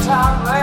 small